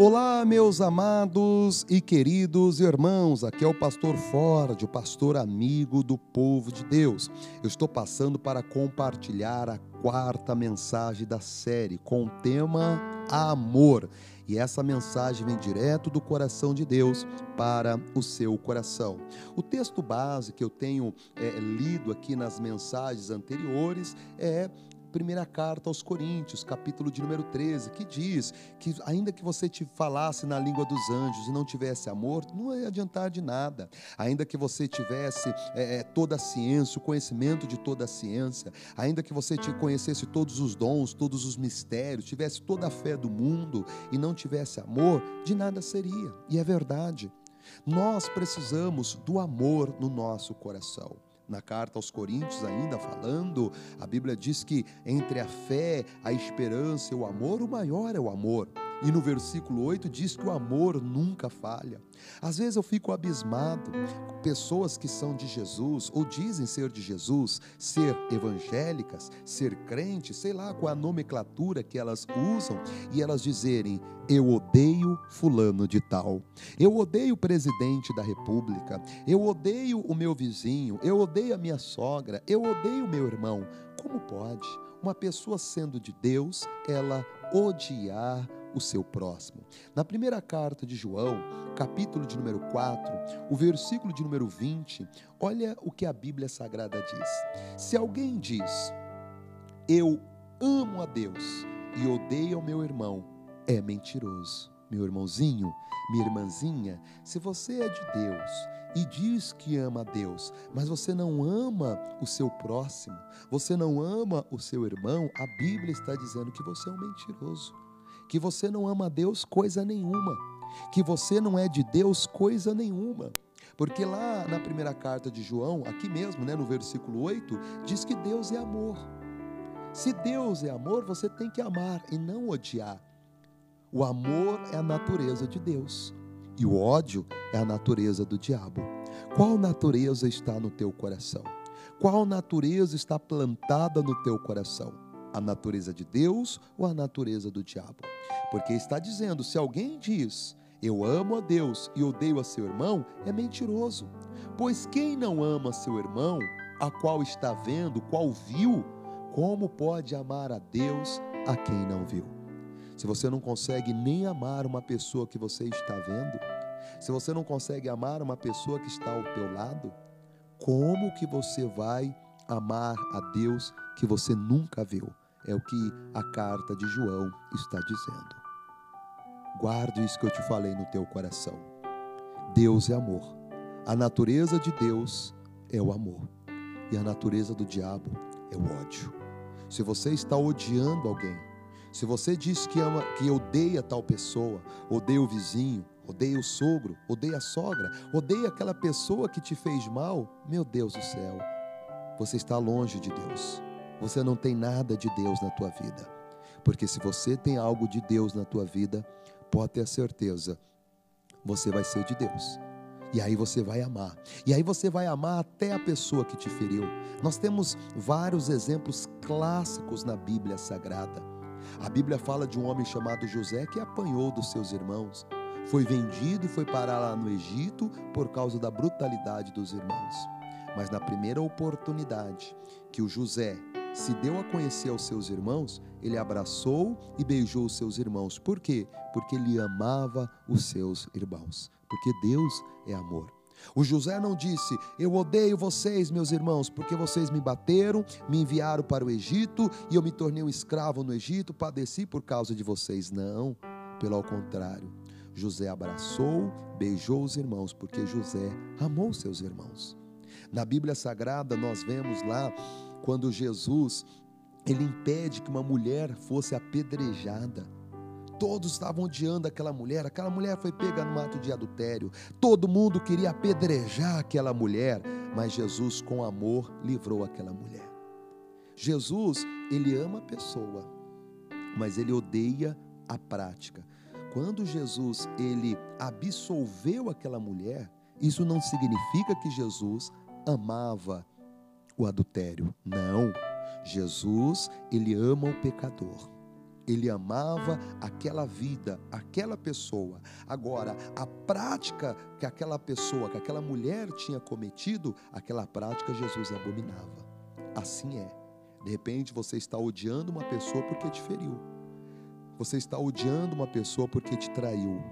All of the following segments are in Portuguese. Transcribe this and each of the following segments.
Olá, meus amados e queridos irmãos. Aqui é o pastor Ford, o pastor amigo do povo de Deus. Eu estou passando para compartilhar a quarta mensagem da série com o tema Amor. E essa mensagem vem direto do coração de Deus para o seu coração. O texto base que eu tenho é, lido aqui nas mensagens anteriores é primeira carta aos Coríntios, capítulo de número 13, que diz que ainda que você te falasse na língua dos anjos e não tivesse amor, não ia adiantar de nada. Ainda que você tivesse é, toda a ciência, o conhecimento de toda a ciência, ainda que você te conhecesse todos os dons, todos os mistérios, tivesse toda a fé do mundo e não tivesse amor, de nada seria. E é verdade. Nós precisamos do amor no nosso coração na carta aos Coríntios, ainda falando, a Bíblia diz que entre a fé, a esperança e o amor, o maior é o amor. E no versículo 8 diz que o amor nunca falha. Às vezes eu fico abismado, pessoas que são de Jesus, ou dizem ser de Jesus, ser evangélicas, ser crentes, sei lá qual a nomenclatura que elas usam, e elas dizerem: Eu odeio Fulano de Tal, eu odeio o presidente da República, eu odeio o meu vizinho, eu odeio a minha sogra, eu odeio o meu irmão. Como pode uma pessoa sendo de Deus, ela odiar o seu próximo. Na primeira carta de João, capítulo de número 4, o versículo de número 20, olha o que a Bíblia Sagrada diz. Se alguém diz, eu amo a Deus e odeio o meu irmão, é mentiroso. Meu irmãozinho, minha irmãzinha, se você é de Deus e diz que ama a Deus, mas você não ama o seu próximo, você não ama o seu irmão, a Bíblia está dizendo que você é um mentiroso que você não ama a Deus coisa nenhuma, que você não é de Deus coisa nenhuma. Porque lá na primeira carta de João, aqui mesmo, né, no versículo 8, diz que Deus é amor. Se Deus é amor, você tem que amar e não odiar. O amor é a natureza de Deus e o ódio é a natureza do diabo. Qual natureza está no teu coração? Qual natureza está plantada no teu coração? A natureza de Deus ou a natureza do diabo. Porque está dizendo: se alguém diz, eu amo a Deus e odeio a seu irmão, é mentiroso. Pois quem não ama seu irmão, a qual está vendo, qual viu, como pode amar a Deus a quem não viu? Se você não consegue nem amar uma pessoa que você está vendo, se você não consegue amar uma pessoa que está ao teu lado, como que você vai amar a Deus que você nunca viu? É o que a carta de João está dizendo. Guarde isso que eu te falei no teu coração. Deus é amor. A natureza de Deus é o amor. E a natureza do diabo é o ódio. Se você está odiando alguém, se você diz que ama, que odeia tal pessoa, odeia o vizinho, odeia o sogro, odeia a sogra, odeia aquela pessoa que te fez mal, meu Deus do céu, você está longe de Deus você não tem nada de Deus na tua vida. Porque se você tem algo de Deus na tua vida, pode ter certeza, você vai ser de Deus. E aí você vai amar. E aí você vai amar até a pessoa que te feriu. Nós temos vários exemplos clássicos na Bíblia Sagrada. A Bíblia fala de um homem chamado José que apanhou dos seus irmãos. Foi vendido e foi parar lá no Egito por causa da brutalidade dos irmãos. Mas na primeira oportunidade que o José se deu a conhecer aos seus irmãos, ele abraçou e beijou os seus irmãos. Por quê? Porque ele amava os seus irmãos. Porque Deus é amor. O José não disse: Eu odeio vocês, meus irmãos, porque vocês me bateram, me enviaram para o Egito e eu me tornei um escravo no Egito, padeci por causa de vocês. Não, pelo contrário. José abraçou, beijou os irmãos, porque José amou seus irmãos. Na Bíblia Sagrada, nós vemos lá quando Jesus ele impede que uma mulher fosse apedrejada. Todos estavam odiando aquela mulher, aquela mulher foi pega no ato de adultério. Todo mundo queria apedrejar aquela mulher, mas Jesus com amor livrou aquela mulher. Jesus, ele ama a pessoa, mas ele odeia a prática. Quando Jesus ele absolveu aquela mulher, isso não significa que Jesus amava o adultério. Não. Jesus, ele ama o pecador. ele amava aquela vida, aquela pessoa. Agora, a prática que aquela pessoa, que aquela mulher tinha cometido, aquela prática Jesus abominava. Assim é. De repente você está odiando uma pessoa porque te feriu. Você está odiando uma pessoa porque te traiu.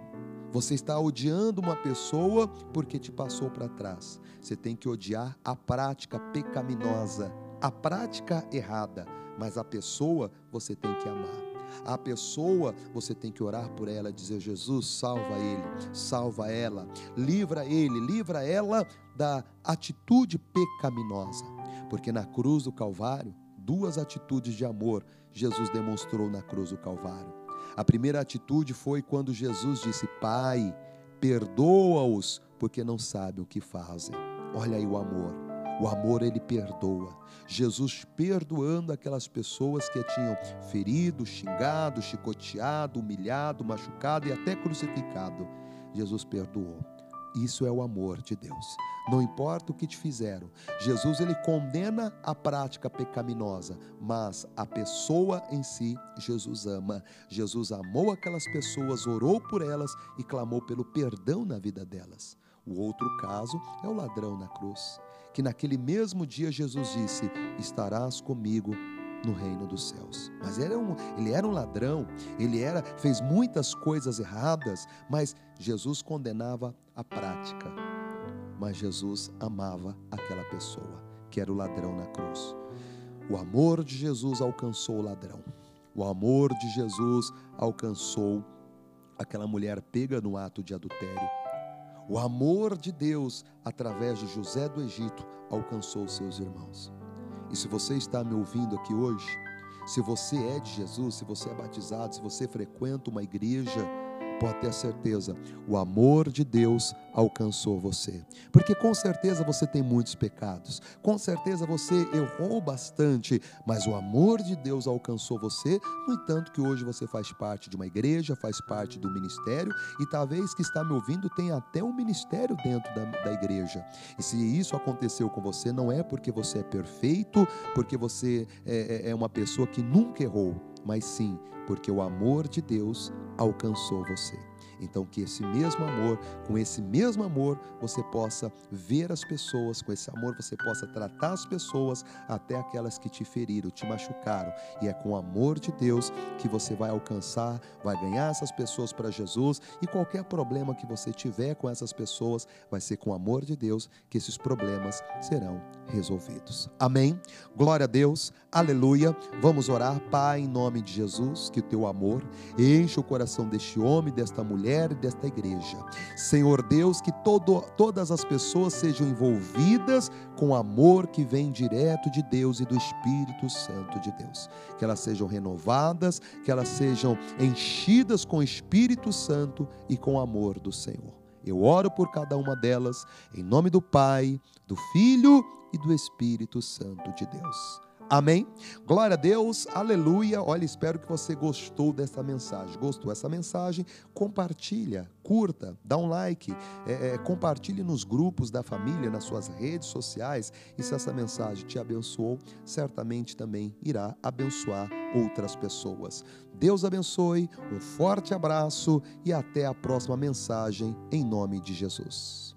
Você está odiando uma pessoa porque te passou para trás. Você tem que odiar a prática pecaminosa, a prática errada, mas a pessoa você tem que amar. A pessoa, você tem que orar por ela, dizer: Jesus, salva ele, salva ela, livra ele, livra ela da atitude pecaminosa. Porque na cruz do Calvário, duas atitudes de amor Jesus demonstrou na cruz do Calvário. A primeira atitude foi quando Jesus disse: Pai, perdoa-os, porque não sabem o que fazem. Olha aí o amor. O amor ele perdoa. Jesus perdoando aquelas pessoas que tinham ferido, xingado, chicoteado, humilhado, machucado e até crucificado. Jesus perdoou. Isso é o amor de Deus. Não importa o que te fizeram. Jesus ele condena a prática pecaminosa, mas a pessoa em si Jesus ama. Jesus amou aquelas pessoas, orou por elas e clamou pelo perdão na vida delas. O outro caso é o ladrão na cruz, que naquele mesmo dia Jesus disse: "Estarás comigo no reino dos céus. Mas ele era um, ele era um ladrão, ele era fez muitas coisas erradas, mas Jesus condenava a prática. Mas Jesus amava aquela pessoa, que era o ladrão na cruz. O amor de Jesus alcançou o ladrão. O amor de Jesus alcançou aquela mulher pega no ato de adultério. O amor de Deus, através de José do Egito, alcançou seus irmãos. E se você está me ouvindo aqui hoje, se você é de Jesus, se você é batizado, se você frequenta uma igreja, pode ter certeza, o amor de Deus alcançou você. Porque com certeza você tem muitos pecados, com certeza você errou bastante, mas o amor de Deus alcançou você. No entanto, que hoje você faz parte de uma igreja, faz parte do ministério e talvez que está me ouvindo tenha até um ministério dentro da, da igreja. E se isso aconteceu com você, não é porque você é perfeito, porque você é, é, é uma pessoa que nunca errou, mas sim porque o amor de Deus alcançou você. Então, que esse mesmo amor, com esse mesmo amor, você possa ver as pessoas, com esse amor você possa tratar as pessoas, até aquelas que te feriram, te machucaram. E é com o amor de Deus que você vai alcançar, vai ganhar essas pessoas para Jesus. E qualquer problema que você tiver com essas pessoas, vai ser com o amor de Deus que esses problemas serão resolvidos. Amém? Glória a Deus, aleluia. Vamos orar, Pai, em nome de Jesus, que o teu amor enche o coração deste homem, desta mulher mulher desta igreja. Senhor Deus, que todo, todas as pessoas sejam envolvidas com amor que vem direto de Deus e do Espírito Santo de Deus. Que elas sejam renovadas, que elas sejam enchidas com o Espírito Santo e com o amor do Senhor. Eu oro por cada uma delas, em nome do Pai, do Filho e do Espírito Santo de Deus. Amém? Glória a Deus, aleluia. Olha, espero que você gostou dessa mensagem. Gostou dessa mensagem? Compartilha, curta, dá um like, é, é, compartilhe nos grupos da família, nas suas redes sociais. E se essa mensagem te abençoou, certamente também irá abençoar outras pessoas. Deus abençoe, um forte abraço e até a próxima mensagem, em nome de Jesus.